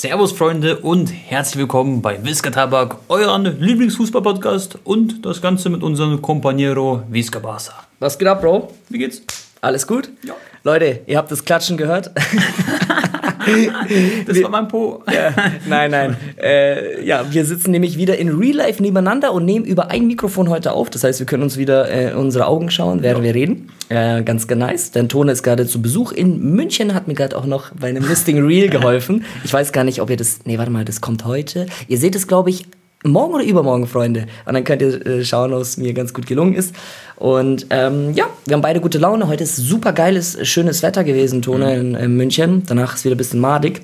Servus Freunde und herzlich willkommen bei Visca Tabak, euren Lieblingsfußball-Podcast und das Ganze mit unserem Companiero Visca Barca. Was geht ab, Bro? Wie geht's? Alles gut? Ja. Leute, ihr habt das Klatschen gehört? Das war mein Po. ja, nein, nein. Äh, ja, wir sitzen nämlich wieder in Real Life nebeneinander und nehmen über ein Mikrofon heute auf. Das heißt, wir können uns wieder äh, in unsere Augen schauen, während wir reden. Äh, ganz nice. Denn Tone ist gerade zu Besuch in München, hat mir gerade auch noch bei einem Listing Real geholfen. Ich weiß gar nicht, ob ihr das. Nee, warte mal, das kommt heute. Ihr seht es, glaube ich, morgen oder übermorgen, Freunde. Und dann könnt ihr äh, schauen, ob es mir ganz gut gelungen ist. Und ähm, ja, wir haben beide gute Laune. Heute ist super geiles, schönes Wetter gewesen, Tone, in, in München. Danach ist wieder ein bisschen madig.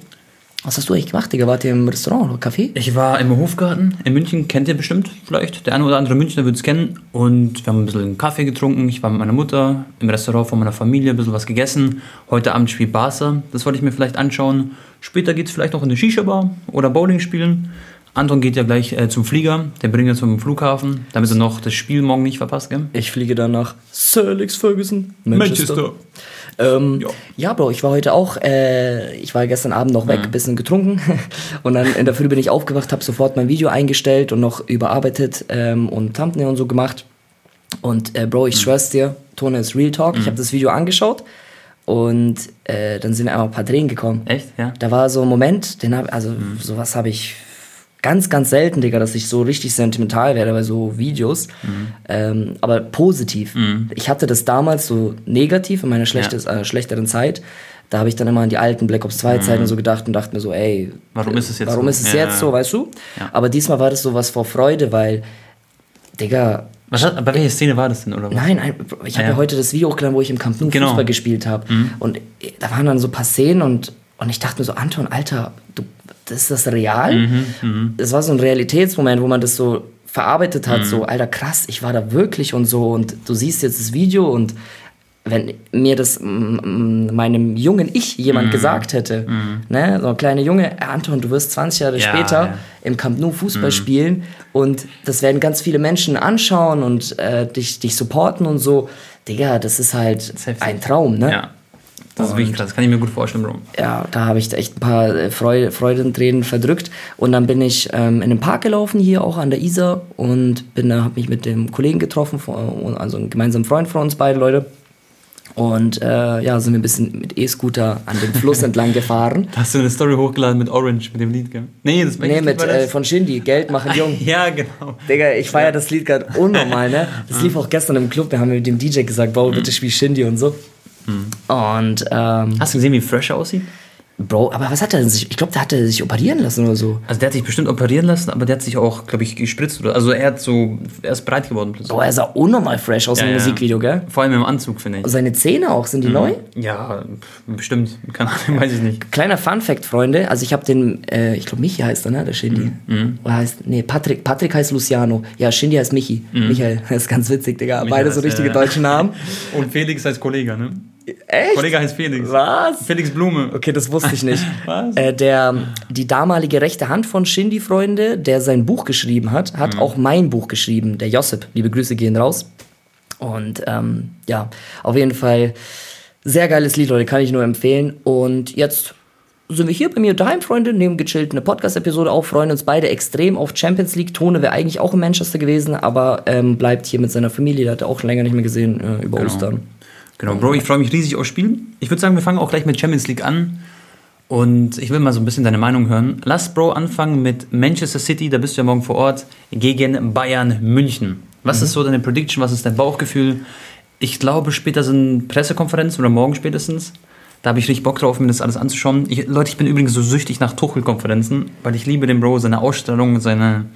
Was hast du eigentlich gemacht, Digga? Wart ihr im Restaurant oder Café? Ich war im Hofgarten in München, kennt ihr bestimmt vielleicht. Der eine oder andere Münchner wird es kennen. Und wir haben ein bisschen Kaffee getrunken. Ich war mit meiner Mutter im Restaurant von meiner Familie, ein bisschen was gegessen. Heute Abend spielt Barca. Das wollte ich mir vielleicht anschauen. Später geht es vielleicht noch in eine Shisha-Bar oder Bowling spielen. Anton geht ja gleich äh, zum Flieger. Der bringt uns zum Flughafen, damit er noch das Spiel morgen nicht verpasst, gell? Ich fliege dann nach Sir Alex Ferguson, Manchester. Ähm, Ja. ja. Bro, ich war heute auch, äh, ich war gestern Abend noch weg, Mhm. bisschen getrunken und dann in der Früh bin ich aufgewacht, habe sofort mein Video eingestellt und noch überarbeitet ähm, und Thumbnail und so gemacht. Und äh, Mhm. Bro, ich schwör's dir, Tone ist Real Talk. Ich habe das Video angeschaut und äh, dann sind einfach ein paar Tränen gekommen. Echt? Ja. Da war so ein Moment, den hab, also Mhm. sowas habe ich ganz, ganz selten, Digga, dass ich so richtig sentimental werde bei so Videos. Mhm. Ähm, aber positiv. Ich hatte das damals so negativ in meiner schlechtes, äh, schlechteren Zeit. Da habe ich dann immer an die alten Black Ops 2 Zeiten so gedacht und dachte mir so, ey, Mhm. Warum ist es jetzt warum so? ist es Ja, jetzt ja. so, weißt du? Ja. Aber diesmal war das so was vor Freude, weil, Digga, Was hat, bei welcher Szene war das denn, oder was? Nein, ein, ich habe Ja. ja. heute das Video hochgeladen, wo ich im Camp Nou Genau. Fußball gespielt habe. Und äh, da waren dann so ein paar Szenen und, und ich dachte mir so, Anton, Alter, du, das ist das real? Das war so ein Realitätsmoment, wo man das so verarbeitet hat, so, Alter, krass, ich war da wirklich und so. Und du siehst jetzt das Video und wenn mir das meinem jungen Ich jemand gesagt hätte, ne, so ein kleiner Junge, "Äh, Anton, du wirst 20 Jahre Ja, später ja. im Camp Nou Fußball spielen und das werden ganz viele Menschen anschauen und äh, dich, dich supporten und so. Digga, das ist halt heftig. ein Traum, ne? Ja. Das ist wirklich krass, das kann ich mir gut vorstellen, Bro. ja, da habe ich echt ein paar äh, Freude, Freudentränen verdrückt. Und dann bin ich ähm, in den Park gelaufen, hier auch an der Isar, und bin da, habe mich mit dem Kollegen getroffen, also einem gemeinsamen Freund von uns beide Leute. Und äh, ja, sind wir ein bisschen mit E-Scooter an dem Fluss entlang gefahren. Da hast du eine Story hochgeladen mit Orange, mit dem Lied, gell? Nee, das Nee, mit, äh, von Shindy, Geld machen jung. Ja, genau. Digga, ich feiere das Lied gerade unnormal, ne? Das lief auch gestern im Club, wir haben mit dem DJ gesagt, Bro, bitte spiel Shindy und so. Und, ähm, Hast du gesehen, wie fresh er aussieht? Bro, aber was hat er denn sich, ich glaube, der hatte sich operieren lassen oder so. Also der hat sich bestimmt operieren lassen, aber der hat sich auch, glaube ich, gespritzt. Oder, also er hat so, er ist breit geworden plötzlich. Bro, er sah unnormal fresh aus Ja, im ja. Musikvideo, gell? Vor allem im Anzug, finde ich. Seine Zähne auch, sind die neu? Ja, bestimmt. Keine Ahnung, weiß ich nicht. Kleiner Fun-Fact, Freunde. Also ich habe den, äh, ich glaube Michi heißt er, ne, der Shindy. Oder heißt, nee, Patrick, Patrick heißt Luciano. Ja, Shindy heißt Michi. Michael, das ist ganz witzig, Digga. Beide so richtige äh, deutsche Namen. Und Felix heißt Kollege, ne? Echt? Kollege heißt Felix. Was? Felix Blume. Okay, das wusste ich nicht. Was? Äh, der, die damalige rechte Hand von Shindy, Freunde, der sein Buch geschrieben hat, hat auch mein Buch geschrieben, der Josip. Liebe Grüße gehen raus. Und ähm, ja, auf jeden Fall sehr geiles Lied, Leute, kann ich nur empfehlen. Und jetzt sind wir hier bei mir daheim, Freunde, nehmen gechillt eine Podcast-Episode auf, freuen uns beide extrem auf Champions League. Tone wäre eigentlich auch in Manchester gewesen, aber ähm, bleibt hier mit seiner Familie, der hat er auch länger nicht mehr gesehen äh, über Ostern. Genau, Bro, ich freue mich riesig aufs Spiel. Ich würde sagen, wir fangen auch gleich mit Champions League an. Und ich will mal so ein bisschen deine Meinung hören. Lass Bro anfangen mit Manchester City, da bist du ja morgen vor Ort, gegen Bayern München. Was ist so deine Prediction, was ist dein Bauchgefühl? Ich glaube, später sind Pressekonferenzen oder morgen spätestens. Da habe ich richtig Bock drauf, mir das alles anzuschauen. Ich, Leute, ich bin übrigens so süchtig nach Tuchel-Konferenzen, weil ich liebe den Bro, seine Ausstellung, seine,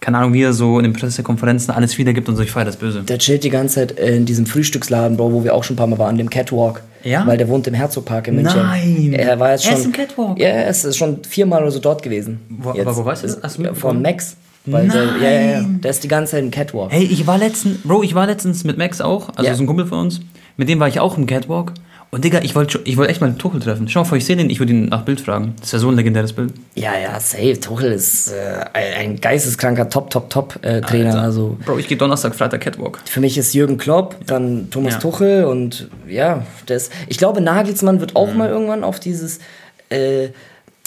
keine Ahnung, wie er so in den Pressekonferenzen alles wiedergibt und so. Ich feiere das böse. Der chillt die ganze Zeit in diesem Frühstücksladen, Bro, wo wir auch schon ein paar Mal waren, dem Catwalk. Ja? Weil der wohnt im Herzogpark in München. Nein! Er war jetzt Er schon. ist im Catwalk? Ja, er ist schon viermal oder so dort gewesen. Wo- Jetzt. aber wo weißt du das? Hast du? Von Max. Weil Der, ja, ja, ja. Der ist die ganze Zeit im Catwalk. Hey, ich war letztens, Bro, ich war letztens mit Max auch, also Ja. ist ein Kumpel von uns. Mit dem war ich auch im Catwalk. Und Digga, ich wollte ich wollt echt mal Tuchel treffen. Schau mal vor, ich sehe den, ich würde ihn nach Bild fragen. Das ist ja so ein legendäres Bild. Ja, ja, safe. Tuchel ist äh, ein geisteskranker Top, Top, Top äh. Also Bro, ich gehe Donnerstag, Freitag Catwalk. für mich ist Jürgen Klopp, dann Thomas Ja. Tuchel und ja, das. Ich glaube, Nagelsmann wird Mhm. auch mal irgendwann auf dieses äh,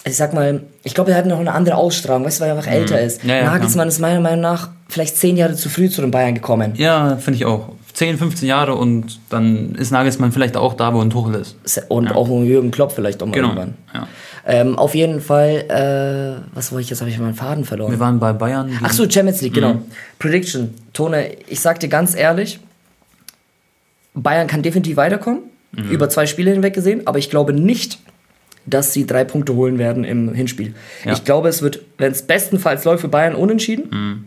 ich sag mal, ich glaube, er hat noch eine andere Ausstrahlung, weißt du, weil er einfach älter ist. Mhm. Ja, ja, Nagelsmann ist meiner Meinung nach vielleicht zehn Jahre zu früh zu den Bayern gekommen. Ja, finde ich auch. 10, 15 Jahre und dann ist Nagelsmann vielleicht auch da, wo ein Tuchel ist. Und auch ein Jürgen Klopp vielleicht auch mal Genau. irgendwann. Ja. Ähm, auf jeden Fall, äh, was wollte ich jetzt? Habe ich meinen Faden verloren. Wir waren bei Bayern. Ach so, Champions League, Mhm. genau. Prediction. Tone, ich sag dir ganz ehrlich, Bayern kann definitiv weiterkommen, Mhm. über zwei Spiele hinweg gesehen, aber ich glaube nicht, dass sie drei Punkte holen werden im Hinspiel. Ja. Ich glaube, es wird, wenn es bestenfalls läuft für Bayern, unentschieden. Mhm.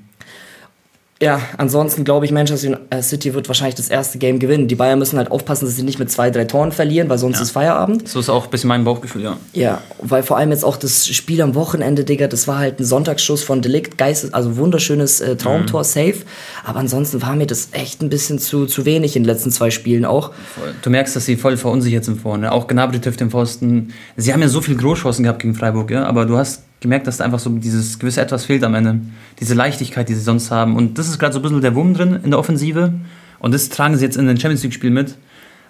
Ja, ansonsten glaube ich, Manchester City wird wahrscheinlich das erste Game gewinnen. Die Bayern müssen halt aufpassen, dass sie nicht mit zwei, drei Toren verlieren, weil sonst ist Feierabend. So ist auch ein bisschen mein Bauchgefühl, ja. Ja, weil vor allem jetzt auch das Spiel am Wochenende, Digga, das war halt ein Sonntagsschuss von Delikt, Geistes, also wunderschönes äh, Traumtor, Mhm. safe. Aber ansonsten war mir das echt ein bisschen zu, zu wenig in den letzten zwei Spielen auch. Voll. Du merkst, dass sie voll verunsichert sind vorne. Auch Gnabry trifft den Pfosten. Sie haben ja so viel Großchancen gehabt gegen Freiburg, ja, aber du hast gemerkt, dass da einfach so dieses gewisse Etwas fehlt am Ende. Diese Leichtigkeit, die sie sonst haben. Und das ist gerade so ein bisschen der Wurm drin in der Offensive. Und das tragen sie jetzt in den Champions League-Spiel mit.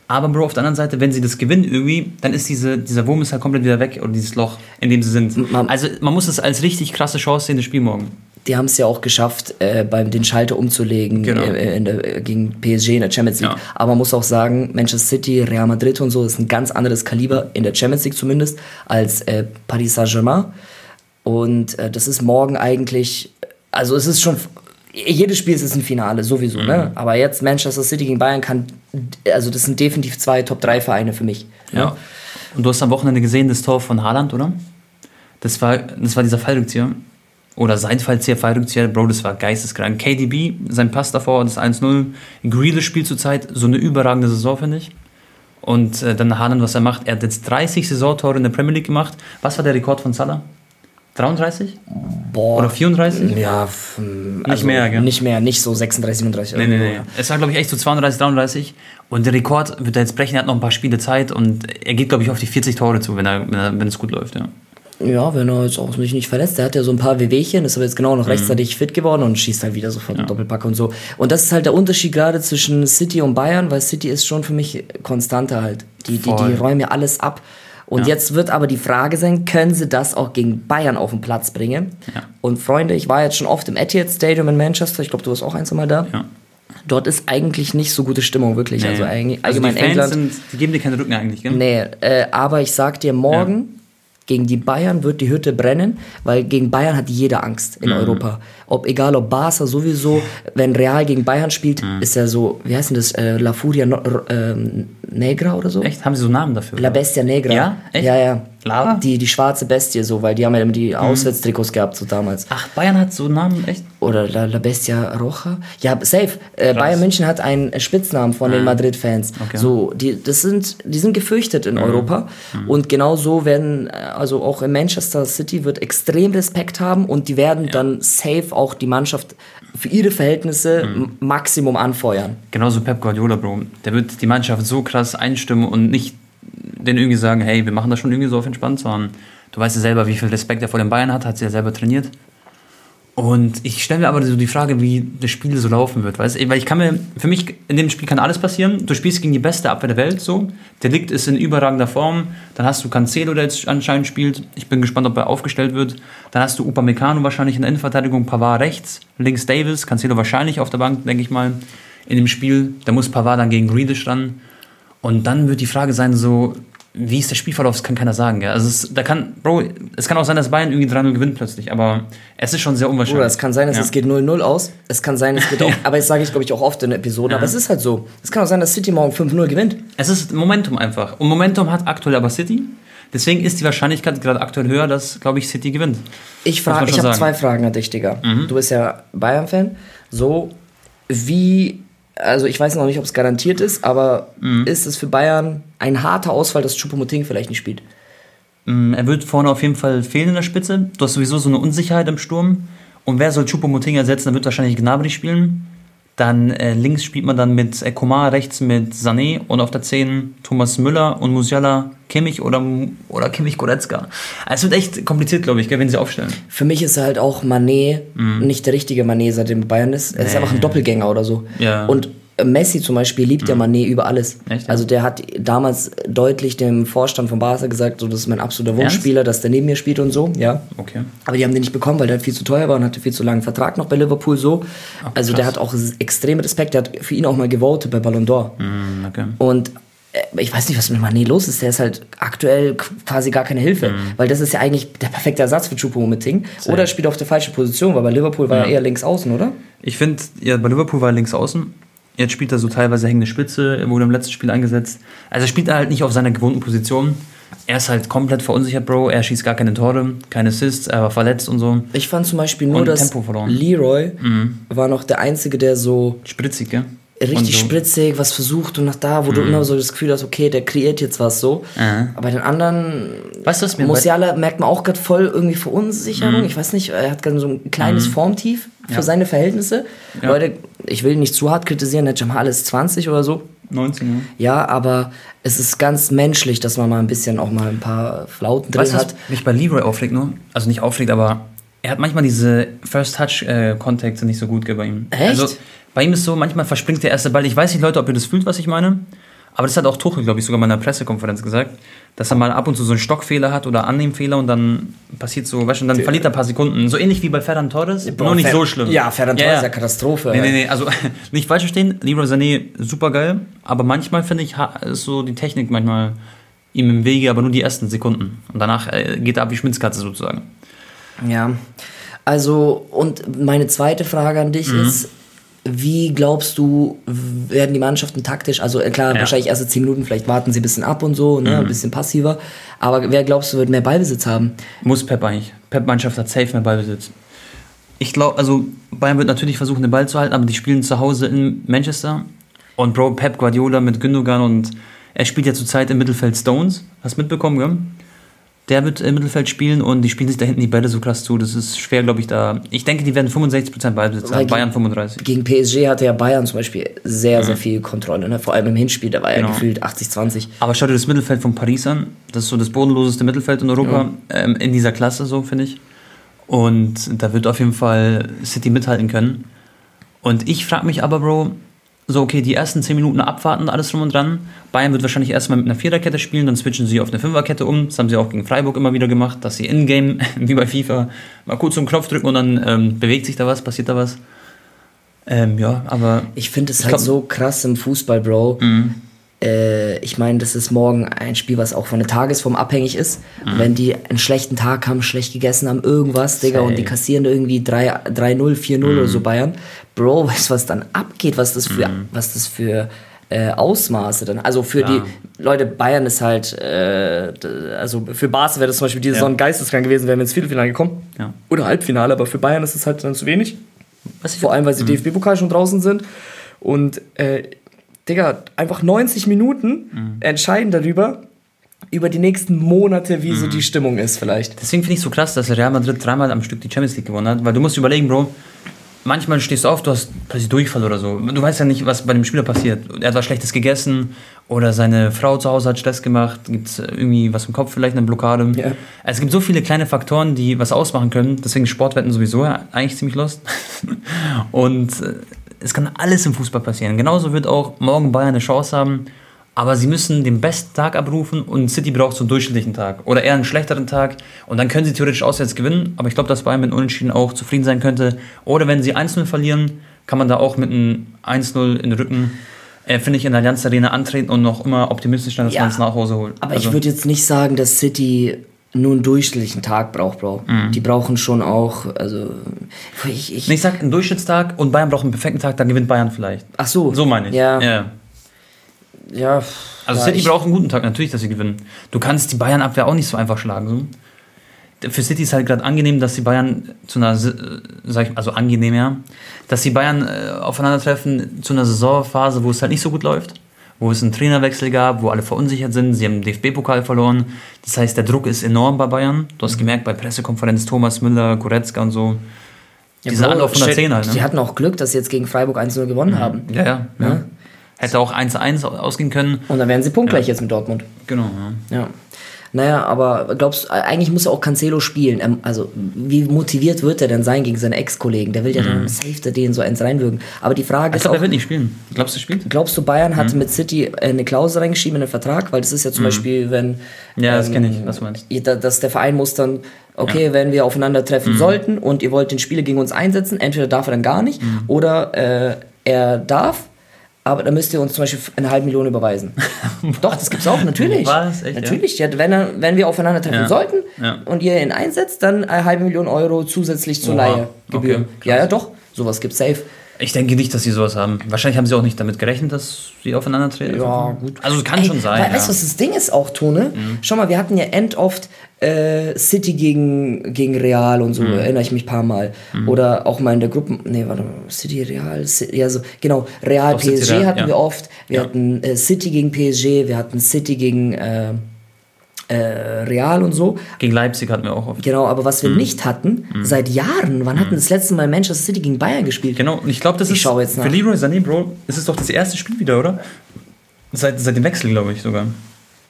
Aber Bro, auf der anderen Seite, wenn sie das gewinnen irgendwie, dann ist diese, dieser Wurm ist halt komplett wieder weg oder dieses Loch, in dem sie sind. Man- also man muss es als richtig krasse Chance sehen, das Spiel morgen. Die haben es ja auch geschafft, äh, beim den Schalter umzulegen Genau. äh, in der, äh, gegen PSG in der Champions League. Ja. Aber man muss auch sagen, Manchester City, Real Madrid und so ist ein ganz anderes Kaliber in der Champions League zumindest als äh, Paris Saint-Germain. Und äh, das ist morgen eigentlich, also es ist schon, jedes Spiel ist ein Finale, sowieso, ne? Mhm. Aber jetzt Manchester City gegen Bayern kann, also das sind definitiv zwei Top-3-Vereine für mich. ne? Ja. Und du hast am Wochenende gesehen, das Tor von Haaland, oder? Das war, das war dieser Fallrückzieher. Oder sein Fallzieher, Fallrückzieher, Bro, das war geisteskrank. KDB, sein Pass davor, das 1-0. Grealish spielt zurzeit so eine überragende Saison, finde ich. Und äh, dann Haaland, was er macht. Er hat jetzt 30 Saisontore in der Premier League gemacht. Was war der Rekord von Salah? 33? Boah. Oder 34? Ja, f- also mehr, gell? Nicht mehr, nicht so 36, 37. Nee, nee, nee. ja. Es war, glaube ich, echt so 32, 33. Und der Rekord wird er jetzt brechen. Er hat noch ein paar Spiele Zeit. Und er geht, glaube ich, auf die 40 Tore zu, wenn, er, wenn, er, wenn es gut läuft, ja. Ja, wenn er jetzt auch sich nicht verletzt. Der hat ja so ein paar Wehwehchen, ist aber jetzt genau Mhm. noch rechtzeitig fit geworden und schießt halt wieder sofort einen Doppelpack und so. Und das ist halt der Unterschied gerade zwischen City und Bayern, weil City ist schon für mich konstanter halt. Die, die, die räumen ja alles ab. Und Ja. jetzt wird aber die Frage sein, können sie das auch gegen Bayern auf den Platz bringen? Ja. Und Freunde, ich war jetzt schon oft im Etihad Stadium in Manchester. Ich glaube, du warst auch ein, Mal da. ja. Dort ist eigentlich nicht so gute Stimmung, wirklich. Also, Nee. eigentlich, Also allgemein die Fans England. sind, die geben dir keinen Rücken eigentlich, gell? Nee, äh, aber ich sag dir, morgen gegen die Bayern wird die Hütte brennen, weil gegen Bayern hat jeder Angst Mhm. in Europa. Ob egal ob Barca sowieso, wenn Real gegen Bayern spielt, Mhm. ist er so, wie heißt denn das, äh, La Furia no, ähm, Negra oder so? Echt? Haben sie so Namen dafür? La Bestia Negra. Ja? Echt? Ja, ja. Lava? Die, die schwarze Bestie so, weil die haben ja immer Mhm. die Auswärtstrikots gehabt so damals. Ach, Bayern hat so Namen, echt? Oder La, La Bestia Roja? Ja, safe. Äh, Bayern München hat einen Spitznamen von den Madrid-Fans. Ah. Okay. Mhm. So, die, das sind, die sind gefürchtet in Europa. Und genau so werden, äh, also auch in Manchester City wird extrem Respekt haben und die werden dann safe auch die Mannschaft für ihre Verhältnisse Mhm. Maximum anfeuern. Genauso Pep Guardiola, Bro. Der wird die Mannschaft so krass einstimmen und nicht denen irgendwie sagen, hey, wir machen das schon irgendwie so auf entspannt, sondern du weißt ja selber, wie viel Respekt er vor den Bayern hat, hat sie ja selber trainiert. Und ich stelle mir aber so die Frage, wie das Spiel so laufen wird, weißt du? Weil ich kann mir, für mich in dem Spiel kann alles passieren. Du spielst gegen die beste Abwehr der Welt, so. Der Licht ist in überragender Form. Dann hast du Cancelo, der jetzt anscheinend spielt. Ich bin gespannt, ob er aufgestellt wird. Dann hast du Upamecano wahrscheinlich in der Innenverteidigung, Pavard rechts, links Davis, Cancelo wahrscheinlich auf der Bank, denke ich mal, in dem Spiel. Da muss Pavard dann gegen Grealish ran. Und dann wird die Frage sein, so, wie ist der Spielverlauf? Das kann keiner sagen. Gell? Also es, da kann, Bro, es kann auch sein, dass Bayern irgendwie 3-0 gewinnt plötzlich, aber es ist schon sehr unwahrscheinlich. Bruder, es kann sein, dass Ja. es geht 0-0 aus. Es kann sein, es geht auch, aber das sage ich, glaube ich, auch oft in Episoden, aber es ist halt so. Es kann auch sein, dass City morgen 5-0 gewinnt. Es ist Momentum einfach. Und Momentum hat aktuell aber City. Deswegen ist die Wahrscheinlichkeit gerade aktuell höher, dass, glaube ich, City gewinnt. Ich, frage, ich habe. Mhm. zwei Fragen an dich, Digga. Du bist ja Bayern-Fan. So, wie, also ich weiß noch nicht, ob es garantiert ist, aber Mhm. ist es für Bayern ein harter Ausfall, dass Choupo-Moting vielleicht nicht spielt? Mm, Er wird vorne auf jeden Fall fehlen in der Spitze. Du hast sowieso so eine Unsicherheit im Sturm. Und wer soll Choupo-Moting ersetzen? Dann wird wahrscheinlich Gnabry spielen. Dann äh, links spielt man dann mit äh, Komar, rechts mit Sané und auf der 10 Thomas Müller und Musiala Kimmich oder, oder Kimmich Goretzka. Also es wird echt kompliziert, glaube ich, gell, wenn sie aufstellen. Für mich ist halt auch Manet nicht der richtige Manet, seitdem er Bayern ist. Er ist Mhm. Nee. einfach ein Doppelgänger oder so. Ja. Und Messi zum Beispiel liebt ja Mané über alles. Mhm. Echt, ja? Also der hat damals deutlich dem Vorstand von Barca gesagt, so das ist mein absoluter Wunschspieler, dass der neben mir spielt und so, ja. Okay. Aber die haben den nicht bekommen, weil der viel zu teuer war und hatte viel zu langen Vertrag noch bei Liverpool so. also der hat auch extrem Respekt, der hat für ihn auch mal gewotet bei Ballon d'Or. Mm, okay. Und äh, ich weiß nicht, was mit Mané los ist. Der ist halt aktuell quasi gar keine Hilfe. Mhm. Weil das ist ja eigentlich der perfekte Ersatz für Choupo-Moting. Oder er spielt auf der falschen Position, weil bei Liverpool war er eher links außen, oder? Ich finde, ja, bei Liverpool war er links außen. Jetzt spielt er so teilweise hängende Spitze, er wurde im letzten Spiel eingesetzt. Also er spielt halt nicht auf seiner gewohnten Position. Er ist halt komplett verunsichert, Bro. Er schießt gar keine Tore, keine Assists, er war verletzt und so. Ich fand zum Beispiel nur, Und dass verloren. Mhm. Leroy war noch der Einzige, der so Spritzig, gell? Richtig so. Mhm. spritzig was versucht und nach da, wo du immer so das Gefühl hast, okay, der kreiert jetzt was so. Mhm. Aber bei den anderen Weißt du, was mir Musiala merkt man auch gerade voll irgendwie Verunsicherung. Mhm. Ich weiß nicht, er hat gerade so ein kleines Formtief für seine Verhältnisse. Ja. Leute, ich will nicht zu hart kritisieren, der Jamal ist 20 oder so. 19, ja. Ja, aber es ist ganz menschlich, dass man mal ein bisschen auch mal ein paar Flauten drin Weißt du, was hat. mich bei Leroy aufregt nur? Also nicht aufregt, aber er hat manchmal diese First-Touch-Kontakte nicht so gut bei ihm. Echt? Also bei ihm ist so, manchmal verspringt der erste Ball. Ich weiß nicht, Leute, ob ihr das fühlt, was ich meine. Aber das hat auch Tuchel, glaube ich, sogar mal in einer Pressekonferenz gesagt, dass er mal ab und zu so einen Stockfehler hat oder Annehmfehler und dann passiert so, weißt du, und dann verliert er ein paar Sekunden. So ähnlich wie bei Ferran Torres, nur nicht Fer- so schlimm. Ja, Ferran Torres ist ja Katastrophe. Nee, nee, nee, also nicht falsch verstehen, Leroy Sané super geil, aber manchmal finde ich, ist so die Technik manchmal ihm im Wege, aber nur die ersten Sekunden. Und danach äh, geht er ab wie Schmitzkatze sozusagen. Ja, also und meine zweite Frage an dich Mhm. ist, wie glaubst du, werden die Mannschaften taktisch, also äh, klar, Ja. Mhm. wahrscheinlich erste 10 Minuten, vielleicht warten sie ein bisschen ab und so, ne, ein bisschen passiver, aber wer glaubst du, wird mehr Ballbesitz haben? Muss Pep eigentlich. Pep-Mannschaft hat safe mehr Ballbesitz. Ich glaube, also Bayern wird natürlich versuchen, den Ball zu halten, aber die spielen zu Hause in Manchester. Und Bro, Pep Guardiola mit Gündogan und er spielt ja zurzeit im Mittelfeld Stones. Hast du mitbekommen, gell? Der wird im Mittelfeld spielen und die spielen sich da hinten die Bälle so krass zu. Das ist schwer, glaube ich, da. Ich denke, die werden 65% Ballbesitz haben. Bayern 35. Gegen PSG hatte ja Bayern zum Beispiel sehr, sehr viel Kontrolle, ne? vor allem im Hinspiel, da war ja Genau. gefühlt 80-20. Aber schau dir das Mittelfeld von Paris an. Das ist so das bodenloseste Mittelfeld in Europa. Ähm, in dieser Klasse, so finde ich. Und da wird auf jeden Fall City mithalten können. Und ich frage mich aber, Bro, so okay, die ersten 10 Minuten abwarten, alles drum und dran. Bayern wird wahrscheinlich erstmal mit einer Viererkette spielen, dann switchen sie auf eine Fünferkette um. Das haben sie auch gegen Freiburg immer wieder gemacht, dass sie in-game, wie bei FIFA, mal kurz einen Knopf drücken und dann ähm, bewegt sich da was, passiert da was. Ähm, ja, aber Ich finde es halt glaub- Mhm. so krass im Fußball, Bro. Äh, ich meine, das ist morgen ein Spiel, was auch von der Tagesform abhängig ist. Mhm. Wenn die einen schlechten Tag haben, schlecht gegessen haben, irgendwas, Digga, und die Safe. kassieren irgendwie 3 3-0, 4-0 oder so Bayern. Bro, weißt du, was dann abgeht? Was das für, was das für äh, Ausmaße dann. Also für Klar. die Leute, Bayern ist halt, äh, also für Barca wäre das zum Beispiel diese Ja. Saison geisteskrank gewesen, wären wir ins Viertelfinale gekommen. Ja. Oder Halbfinale, aber für Bayern ist es halt dann zu wenig. Vor allem, weil sie DFB-Pokal schon draußen sind. Und, äh, Digga, einfach 90 Minuten entscheiden darüber, über die nächsten Monate, wie so die Stimmung ist, vielleicht. Deswegen finde ich es so krass, dass Real Madrid dreimal am Stück die Champions League gewonnen hat, weil du musst überlegen, Bro, manchmal stehst du auf, du hast plötzlich Durchfall oder so. Du weißt ja nicht, was bei dem Spieler passiert. Er hat was Schlechtes gegessen oder seine Frau zu Hause hat Stress gemacht, gibt es irgendwie was im Kopf, vielleicht eine Blockade. Ja. Es gibt so viele kleine Faktoren, die was ausmachen können, deswegen Sportwetten sowieso eigentlich ziemlich lost. Und äh, es kann alles im Fußball passieren. Genauso wird auch morgen Bayern eine Chance haben, aber sie müssen den besten Tag abrufen und City braucht so einen durchschnittlichen Tag oder eher einen schlechteren Tag und dann können sie theoretisch auswärts gewinnen, aber ich glaube, dass Bayern mit Unentschieden auch zufrieden sein könnte. Oder wenn sie 1-0 verlieren, kann man da auch mit einem 1-0 in den Rücken, äh, finde ich, in der Allianz Arena antreten und noch immer optimistisch sein, dass Ja, man es nach Hause holt. Aber Also, ich würde jetzt nicht sagen, dass City nur einen durchschnittlichen Tag braucht, Bro. Die brauchen schon auch, also, ich, ich, ich sag einen Durchschnittstag und Bayern braucht einen perfekten Tag, dann gewinnt Bayern vielleicht. ach so. So meine ich. Ja, ja. ja. Also ja, City braucht einen guten Tag, natürlich, dass sie gewinnen. Du kannst die Bayern-Abwehr auch nicht so einfach schlagen. So. Für City ist halt gerade angenehm, dass die Bayern zu einer, äh, sag ich, also angenehm, ja, dass die Bayern äh, aufeinandertreffen zu einer Saisonphase, wo es halt nicht so gut läuft, wo es einen Trainerwechsel gab, wo alle verunsichert sind, sie haben den DFB-Pokal verloren. Das heißt, der Druck ist enorm bei Bayern. Du hast gemerkt, bei Pressekonferenz Thomas Müller, Goretzka und so. Ja, Diese Bro, Anlauf von der stell- 10 halt, Die ne? hatten auch Glück, dass sie jetzt gegen Freiburg 1-0 gewonnen haben. Ja, ja. ja. Ja. Hätte auch 1-1 ausgehen können. Und dann wären sie punktgleich jetzt mit Dortmund. Genau, ja. Ja. Naja, aber glaubst du, eigentlich muss ja auch Cancelo spielen. Ähm, Also, wie motiviert wird er denn sein gegen seine Ex-Kollegen? Der will ja dann safe den so eins reinwürgen. Aber die Frage Ich ist glaube, auch, er wird nicht spielen. Glaubst du, er spielt? glaubst du, Bayern Mhm. hat mit City äh, eine Klausel reingeschrieben in den Vertrag? Weil das ist ja zum Beispiel, wenn. ähm, Ja, das kenn ich, was du meinst. Dass der Verein muss dann, okay, wenn wir aufeinandertreffen Mhm. sollten und ihr wollt den Spieler gegen uns einsetzen, entweder darf er dann gar nicht Mhm. oder äh, er darf. Aber dann müsst ihr uns zum Beispiel eine halbe Million überweisen. Doch, das gibt's auch, natürlich. Was? Echt, ja? natürlich. Ja? wenn, er, wenn wir aufeinandertreffen Ja. sollten Ja. und ihr ihn einsetzt, dann eine halbe Million Euro zusätzlich zur Oha. Leihegebühr. Okay, ja, ja, doch. Sowas gibt's safe. Ich denke nicht, dass sie sowas haben. Wahrscheinlich haben sie auch nicht damit gerechnet, dass sie aufeinander treten. Ja, gut. Also es kann Ey, schon sein. Weil, ja. Mhm. Weißt du, was das Ding ist auch, Tone? Schau mal, wir hatten ja end oft äh, City gegen, gegen Real und so, Mhm. erinnere ich mich ein paar Mal. Oder auch mal in der Gruppe, nee, warte mal, City, Real, City, ja so, genau, Real, Doch, City, PSG Real, hatten ja. wir oft. Wir Ja. hatten äh, City gegen PSG, wir hatten City gegen äh, äh, Real und so. Gegen Leipzig hatten wir auch oft. Genau, aber was wir Mhm. nicht hatten, seit Jahren, wann hatten wir das letzte Mal Manchester City gegen Bayern gespielt? Genau, und ich glaube, das Ich ist schaue jetzt nach. für Leroy Sané, Bro, ist es doch das erste Spiel wieder, oder? Seit, seit dem Wechsel, glaube ich sogar.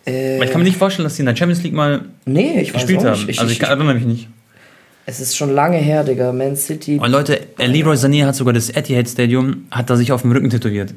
Äh, ich kann mir nicht vorstellen, dass die in der Champions League mal nee, ich weiß gespielt auch haben. nicht. Ich, also ich, ich, erinnere mich nicht. es ist schon lange her, Digga. Man City. Und Leute, äh, Leroy Sané hat sogar das Etihad Stadium, hat er sich auf dem Rücken tätowiert.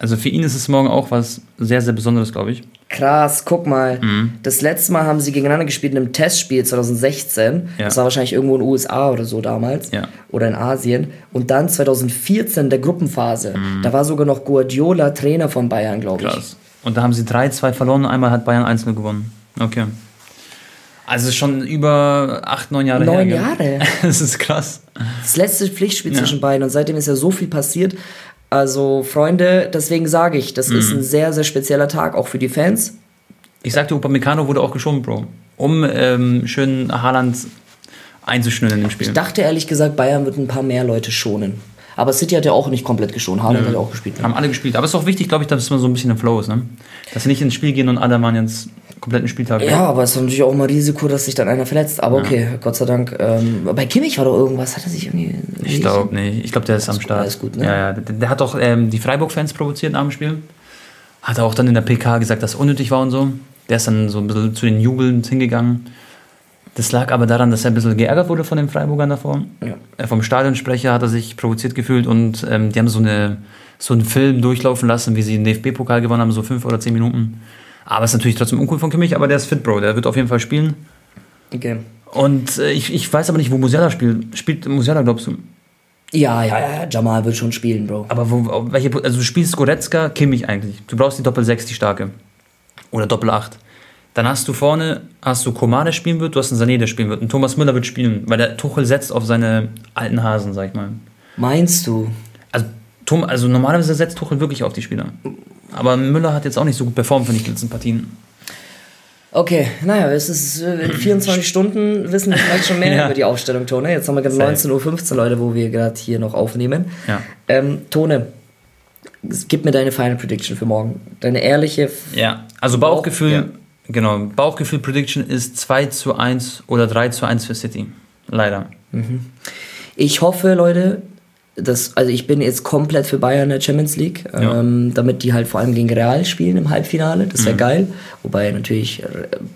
Also für ihn ist es morgen auch was sehr, sehr Besonderes, glaube ich. Krass, guck mal. Mhm. Das letzte Mal haben sie gegeneinander gespielt in einem Testspiel 2016. Ja. Das war wahrscheinlich irgendwo in den USA oder so damals. Ja. Oder in Asien. Und dann 2014 der Gruppenphase. Mhm. Da war sogar noch Guardiola Trainer von Bayern, glaube ich. Krass. Und da haben sie 3-2 verloren, einmal hat Bayern 1-0 gewonnen. Okay. Also schon über 8, 9 Jahre Neun her. gell? Jahre. Das ist krass. Das letzte Pflichtspiel Ja. zwischen beiden. Und seitdem ist ja so viel passiert. Also, Freunde, deswegen sage ich, das Mhm. ist ein sehr, sehr spezieller Tag, auch für die Fans. Ich sagte, Upamecano wurde auch geschoben, Bro. Um ähm, schön Haaland einzuschnüren in dem Spiel. Ich dachte ehrlich gesagt, Bayern wird ein paar mehr Leute schonen. Aber City hat ja auch nicht komplett geschont. Haaland hat ja auch gespielt. ne? Haben alle gespielt. Aber es ist auch wichtig, glaube ich, dass man so ein bisschen im Flow ist, ne? Dass sie nicht ins Spiel gehen und alle waren jetzt kompletten Spieltag. Ja, aber es ist natürlich auch mal Risiko, dass sich dann einer verletzt. Aber okay, Gott sei Dank. Ähm, bei Kimmich war doch irgendwas. Hat er sich irgendwie. Ich glaube nicht. Ich glaube, der ist am Start. alles gut, ne? Ja, ja. Der, der hat doch ähm, die Freiburg-Fans provoziert nach dem Spiel. Hat er auch dann in der PK gesagt, dass es unnötig war und so. Der ist dann so ein bisschen zu den Jubeln hingegangen. Das lag aber daran, dass er ein bisschen geärgert wurde von den Freiburgern davor. Ja. Äh, vom Stadionsprecher hat er sich provoziert gefühlt und ähm, die haben so, eine, so einen Film durchlaufen lassen, wie sie den DFB-Pokal gewonnen haben, so fünf oder zehn Minuten. Aber es ist natürlich trotzdem uncool von Kimmich, aber der ist fit, Bro. Der wird auf jeden Fall spielen. Okay. Und äh, ich, ich weiß aber nicht, wo Musiala spielt. Spielt Musiala, glaubst du? Ja, ja, ja, Jamal wird schon spielen, Bro. Aber wo, welche, also du spielst Goretzka, Kimmich eigentlich. Du brauchst die Doppel 6, die starke. Oder Doppel 8. Dann hast du vorne, hast du Komar, der spielen wird, du hast einen Sané, der spielen wird. Und Thomas Müller wird spielen, weil der Tuchel setzt auf seine alten Hasen, sag ich mal. Meinst du? Also, Tom, also normalerweise setzt Tuchel wirklich auf die Spieler. Aber Müller hat jetzt auch nicht so gut performt, finde ich, die letzten Partien. Okay, naja, es ist äh, in 24 Stunden wissen wir vielleicht schon mehr Ja. über die Aufstellung, Tone. Jetzt haben wir gerade Safe. 19.15 Uhr, Leute, wo wir gerade hier noch aufnehmen. Ja. Ähm, Tone, gib mir deine Final Prediction für morgen. Deine ehrliche. Ja, also Bauch- Bauchgefühl, ja. genau, Bauchgefühl Prediction ist 2 zu 1 oder 3 zu 1 für City. Leider. Ich hoffe, Leute, dass, also ich bin jetzt komplett für Bayern in der Champions League, Ja. ähm, damit die halt vor allem gegen Real spielen im Halbfinale. Das Mhm. wäre geil. Wobei natürlich äh,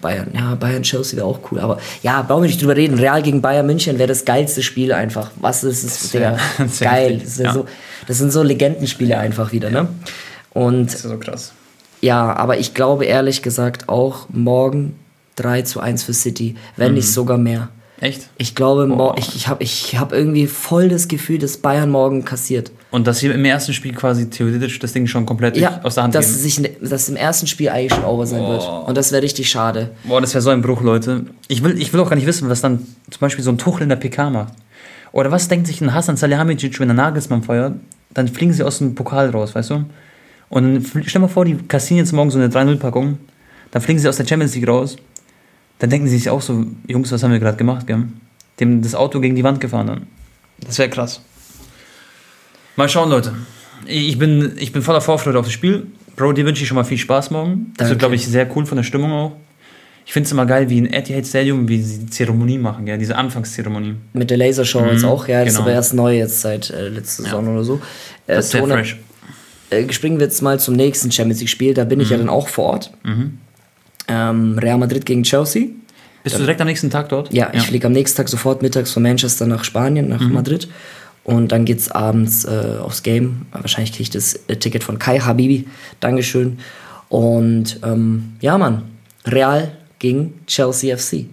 Bayern, ja, Bayern Chelsea wäre auch cool. Aber ja, brauchen wir nicht drüber reden. Real gegen Bayern München wäre das geilste Spiel einfach. Was ist es? wär- Digga, das wär geil. heftig, Das, wär ja. so, das sind so Legendenspiele einfach wieder, ne? Und Das ist so krass. ja, aber ich glaube ehrlich gesagt auch morgen 3 zu 1 für City, wenn Mhm. nicht sogar mehr. Echt? Ich glaube, Boah. ich, ich habe ich hab irgendwie voll das Gefühl, dass Bayern morgen kassiert. Und dass sie im ersten Spiel quasi theoretisch das Ding schon komplett Ja, aus der Hand dass, geben. sich, ne- dass im ersten Spiel eigentlich schon over sein Boah. wird. Und das wäre richtig schade. Boah, das wäre so ein Bruch, Leute. Ich will, ich will auch gar nicht wissen, was dann zum Beispiel so ein Tuchel in der PK macht. Oder was denkt sich ein Hasan Salihamidzic, wenn er Nagelsmann feuert? Dann fliegen sie aus dem Pokal raus, weißt du? Und dann stell mal vor, die kassieren jetzt morgen so eine 3-0-Packung. Dann fliegen sie aus der Champions League raus. Dann denken sie sich auch so, Jungs, was haben wir gerade gemacht, gell? Dem das Auto gegen die Wand gefahren dann. Das wäre krass. Mal schauen, Leute. Ich bin, ich bin voller Vorfreude auf das Spiel. Bro, dir wünsche ich schon mal viel Spaß morgen. Das Danke. wird, glaube ich, sehr cool von der Stimmung auch. Ich finde es immer geil, wie in Etihad Stadium, wie sie die Zeremonie machen, ja, diese Anfangszeremonie. Mit der Lasershow jetzt auch, ja. Das ist genau. aber erst neu jetzt seit äh, letzter Saison oder so. Äh, Das ist sehr Tone, fresh. äh, springen wir jetzt mal zum nächsten Champions League-Spiel. Da bin ich Mhm. ja dann auch vor Ort. Ähm, Real Madrid gegen Chelsea. Bist du direkt am nächsten Tag dort? Ja, ich fliege am nächsten Tag sofort mittags von Manchester nach Spanien, nach Mhm. Madrid. Und dann geht's abends äh, aufs Game. Wahrscheinlich kriege ich das äh, Ticket von Kai Habibi. Dankeschön. Und ähm, ja, Mann. Real gegen Chelsea FC.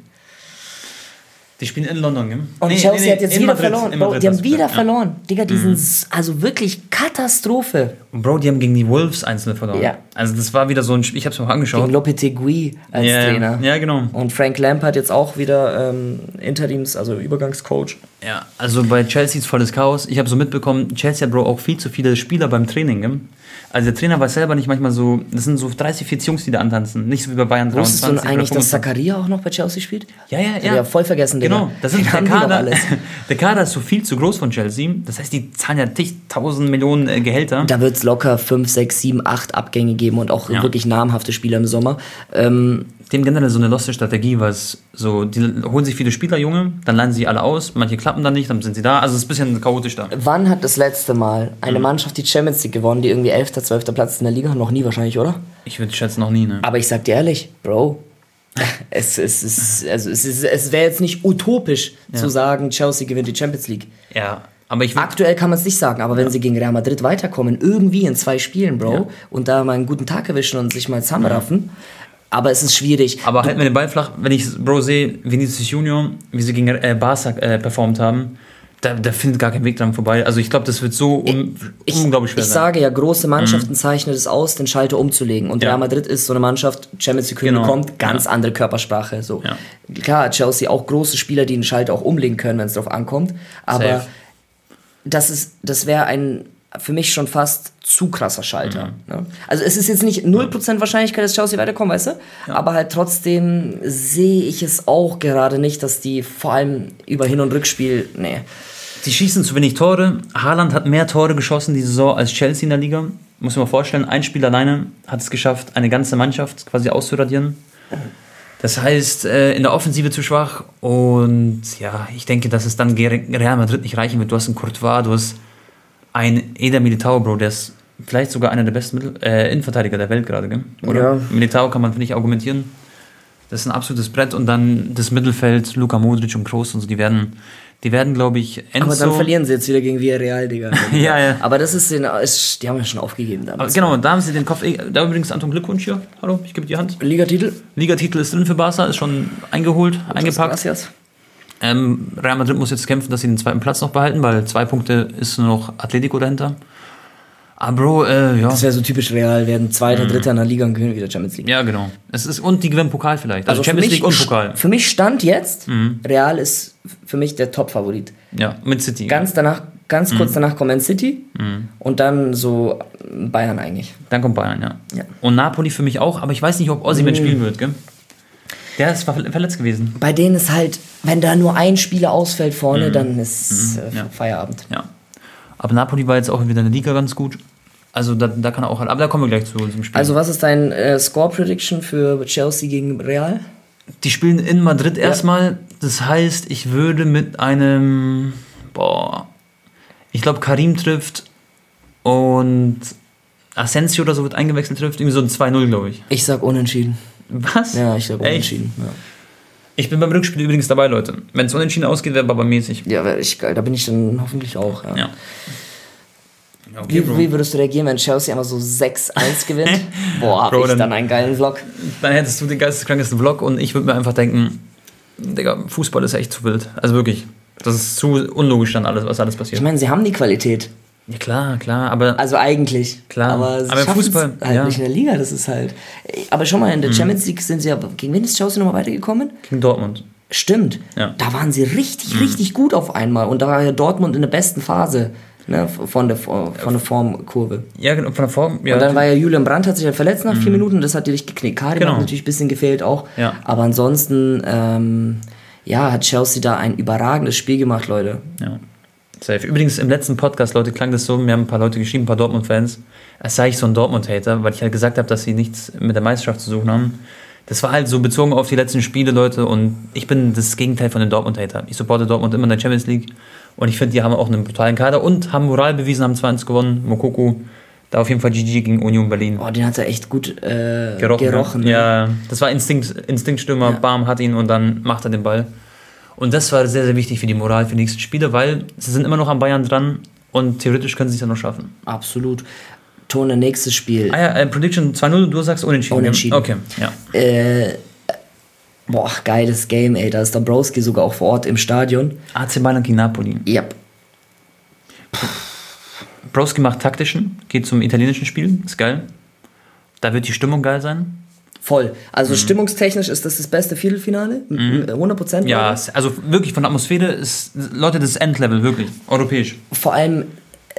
Die spielen in London, gell? Und Nee, Chelsea nee, nee, hat jetzt wieder Madrid, verloren. Bro, die haben wieder gesagt, ja. Mhm. verloren. Digga, die sind s- also wirklich Katastrophe. Und Bro, die haben gegen die Wolves einzelne verloren. Ja. Also das war wieder so ein Spiel, ich hab's mir auch angeschaut. Gegen Lopetegui als ja, Trainer. Ja, genau. Und Frank Lampard jetzt auch wieder ähm, Interims-, also Übergangscoach. Ja, also bei Chelsea ist volles Chaos. Ich habe so mitbekommen, Chelsea hat Bro auch viel zu viele Spieler beim Training. Gell? Also der Trainer weiß selber nicht manchmal so, das sind so 30, 40 Jungs, die da antanzen. Nicht so wie bei Bayern 23 Wusstest du oder eigentlich, dass 25. Zakaria auch noch bei Chelsea spielt? Ja, ja, ja. ja voll vergessen, Digga. Genau, das sind der Kader, alles. der Kader ist so viel zu groß von Chelsea. Das heißt, die zahlen ja zigtausend Millionen äh, Gehälter. Da wird es locker 5, 6, 7, 8 Abgänge geben und auch Ja. wirklich namhafte Spieler im Sommer. Ähm, Dem generell so eine loste Strategie, was so, die holen sich viele Spieler, Junge, dann leihen sie alle aus, manche klappen dann nicht, dann sind sie da. Also es ist ein bisschen chaotisch da. wann hat das letzte Mal eine Mhm. Mannschaft die Champions League gewonnen, die irgendwie 11., 12. Platz in der Liga? Noch nie wahrscheinlich, oder? Ich würde schätzen noch nie, ne? Aber ich sag dir ehrlich, Bro, es, es, ist, also es, ist, es wäre jetzt nicht utopisch zu sagen, Chelsea gewinnt die Champions League. Ja, aber ich Aktuell kann man es nicht sagen, aber wenn sie gegen Real Madrid weiterkommen, irgendwie in zwei Spielen, Bro, Ja. und da mal einen guten Tag erwischen und sich mal zusammenraffen, aber es ist schwierig. Aber halten wir den Ball flach, wenn ich Bro sehe, Vinicius Junior, wie sie gegen äh, Barca äh, performt haben, da, da findet gar kein Weg dran vorbei. Also ich glaube, das wird so un Ich, unglaublich schwer ich sein. sage ja, große Mannschaften zeichnen es aus, den Schalter umzulegen. Und Ja. Real Madrid ist so eine Mannschaft, Champions League Genau. kommt, ganz Ja. andere Körpersprache. So. Ja. Klar, Chelsea auch große Spieler, die den Schalter auch umlegen können, wenn es drauf ankommt. Aber Safe. das, ist- das wäre ein für mich schon fast zu krasser Schalter. Mhm. Ne? Also es ist jetzt nicht 0% Wahrscheinlichkeit, dass Chelsea weiterkommt, weißt du? Aber halt trotzdem sehe ich es auch gerade nicht, dass die vor allem über Hin- und Rückspiel, nee. Die schießen zu wenig Tore. Haaland hat mehr Tore geschossen die Saison als Chelsea in der Liga. Muss man mal vorstellen, ein Spiel alleine hat es geschafft, eine ganze Mannschaft quasi auszuradieren. Das heißt, äh, in der Offensive zu schwach und ja, ich denke, dass es dann Real Madrid nicht reichen wird. Du hast einen Courtois, du hast einen Eder Militao, Bro, der ist vielleicht sogar einer der besten Mittel äh, Innenverteidiger der Welt gerade, gell? Oder? Ja. Militao kann man, finde ich, argumentieren. Das ist ein absolutes Brett und dann das Mittelfeld, Luka Modric und Kroos und so, die werden, die werden, glaube ich, Enzo... Aber dann verlieren sie jetzt wieder gegen Villarreal, Digga. Ja, ja. Aber das ist, den, ist die haben ja schon aufgegeben Aber damals. genau, da haben sie den Kopf. Da übrigens Anton Glückwunsch hier. Hallo, ich gebe dir die Hand. Ligatitel? Ligatitel ist drin für Barca, ist schon eingeholt, eingepackt. Gracias. Ähm, Real Madrid muss jetzt kämpfen, dass sie den zweiten Platz noch behalten, weil zwei Punkte ist nur noch Atletico dahinter. Aber Bro, äh, ja. Das wäre so typisch Real, werden Zweiter, Dritter in der Liga und gewinnen wieder Champions League. Ja, genau. Es ist, und die gewinnen Pokal vielleicht. Also, für Champions mich- League und Pokal. Mhm. Für mich stand jetzt, Real ist für mich der Top-Favorit. Ja, mit City. Ganz danach, ganz Mhm. kurz danach kommt Man City und dann so Bayern eigentlich. Dann kommt Bayern, ja. Ja. Und Napoli für mich auch, aber ich weiß nicht, ob Osimhen spielen wird, gell? Der ist ver- verletzt gewesen. Bei denen ist halt, wenn da nur ein Spieler ausfällt vorne, dann ist äh, Mhm. Ja. Feierabend. Ja. Aber Napoli war jetzt auch wieder in der Liga ganz gut. Also da, da kann er auch. Aber da kommen wir gleich zu diesem Spiel. Also was ist dein äh, Score-Prediction für Chelsea gegen Real? Die spielen in Madrid erstmal. Das heißt, ich würde mit einem. Boah. Ich glaube, Karim trifft und Asensio oder so wird eingewechselt trifft. Irgendwie so ein 2-0, glaube ich. Ich sag unentschieden. Was? Ja, ich Echt? unentschieden. Ja. Ich bin beim Rückspiel übrigens dabei, Leute. Wenn es unentschieden ausgeht, wäre aber mäßig. Ja, wär ich, da bin ich dann hoffentlich auch. Ja. Ja. Okay. Wie, wie würdest du reagieren, wenn Chelsea einfach so 6-1 gewinnt? Boah, hab Bro, ich dann- dann einen geilen Vlog. Dann hättest du den geisteskrankesten Vlog und ich würde mir einfach denken, Digga, Fußball ist echt zu wild. Also wirklich. Das ist zu unlogisch dann alles, was alles passiert. Ich meine, sie haben die Qualität. Ja, klar, klar, aber Also eigentlich. Klar. Aber, Aber Fußball, halt ja. Mhm. nicht in der Liga, das ist halt. Aber schon mal in der Champions League sind sie ja. Gegen wen ist Chelsea nochmal weitergekommen? gegen Dortmund. Stimmt. Ja. Mhm. Da waren sie richtig, richtig gut auf einmal. Und da war ja Dortmund in der besten Phase ne, von, der, von der Formkurve. Ja, genau, von der Form. Ja, Und dann war ja Julian Brandt, hat sich ja verletzt nach vier Minuten, das hat die richtig geknickt. Karim Genau. hat natürlich ein bisschen gefehlt auch. Ja. Aber ansonsten, ähm, ja, hat Chelsea da ein überragendes Spiel gemacht, Leute. ja. Safe. Übrigens, im letzten Podcast, Leute, klang das so, mir haben ein paar Leute geschrieben, ein paar Dortmund-Fans, als sei ich so ein Dortmund-Hater, weil ich halt gesagt habe, dass sie nichts mit der Meisterschaft zu suchen haben. Das war halt so bezogen auf die letzten Spiele, Leute, und ich bin das Gegenteil von den Dortmund-Hater. Ich supporte Dortmund immer in der Champions League und ich finde, die haben auch einen brutalen Kader und haben Moral bewiesen, haben 2-1 gewonnen. Mokoko, Da auf jeden Fall GG gegen Union Berlin. Oh, den hat er echt gut äh, gerochen. gerochen. ne? Ja, das war Instinkt, Instinktstürmer, Ja. Bam hat ihn und dann macht er den Ball. Und das war sehr, sehr wichtig für die Moral für die nächsten Spiele, weil sie sind immer noch am Bayern dran und theoretisch können sie es ja noch schaffen. Absolut. Tone, nächstes Spiel. Ah ja, äh, Prediction 2-0, du sagst unentschieden. Unentschieden. Okay, ja. Äh, boah, geiles Game, ey. Da ist Dombrowski sogar auch vor Ort im Stadion. AC Mailand gegen Napoli. Yep. Broski macht taktischen, geht zum italienischen Spiel, ist geil. Da wird die Stimmung geil sein. Voll. Also stimmungstechnisch ist das das beste Viertelfinale. M- 100 Prozent. Mhm. Ja, es- also wirklich von der Atmosphäre ist, Leute, das ist Endlevel, wirklich, europäisch. Vor allem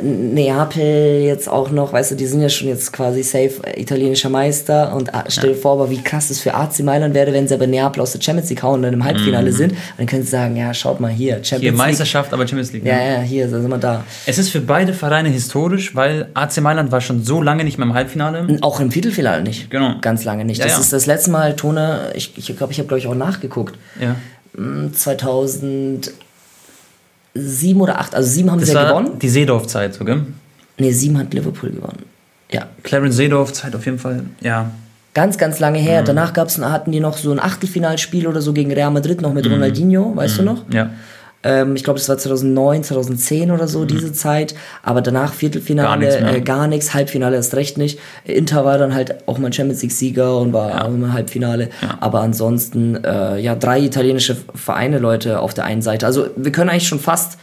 Neapel jetzt auch noch, weißt du, die sind ja schon jetzt quasi safe italienischer Meister und ah, stell dir ja. vor, aber wie krass es für AC Mailand wäre, wenn sie aber Neapel aus der Champions League hauen und dann im Halbfinale mhm. sind, dann können sie sagen, ja, schaut mal hier, Champions hier, League. Meisterschaft, aber Champions League. Ja, ne? ja, hier sind wir da. Es ist für beide Vereine historisch, weil AC Mailand war schon so lange nicht mehr im Halbfinale. Auch im Viertelfinale nicht. Genau. Ganz lange nicht. Ja, das ja. ist das letzte Mal, Tone, ich glaube, ich, glaub, ich habe, glaube ich, auch nachgeguckt. Ja. Mm, 2000 sieben oder acht, also sieben haben das sie ja gewonnen. Die Seedorf-Zeit, sogar. Nee, Ne, sieben hat Liverpool gewonnen. Ja. Clarence Seedorf-Zeit auf jeden Fall, ja. Ganz, ganz lange her. Mhm. Danach gab's, hatten die noch so ein Achtelfinalspiel oder so gegen Real Madrid, noch mit mhm. Ronaldinho, weißt mhm. du noch? Ja. Ähm, ich glaube, das war 2009, 2010 oder so, diese Zeit. Aber danach Viertelfinale, Mhm. Gar nichts äh, Halbfinale erst recht nicht. Inter war dann halt auch mal Champions League-Sieger und war auch im Halbfinale. Aber ansonsten, äh, ja, drei italienische Vereine, Leute, auf der einen Seite. Also wir können eigentlich schon fast,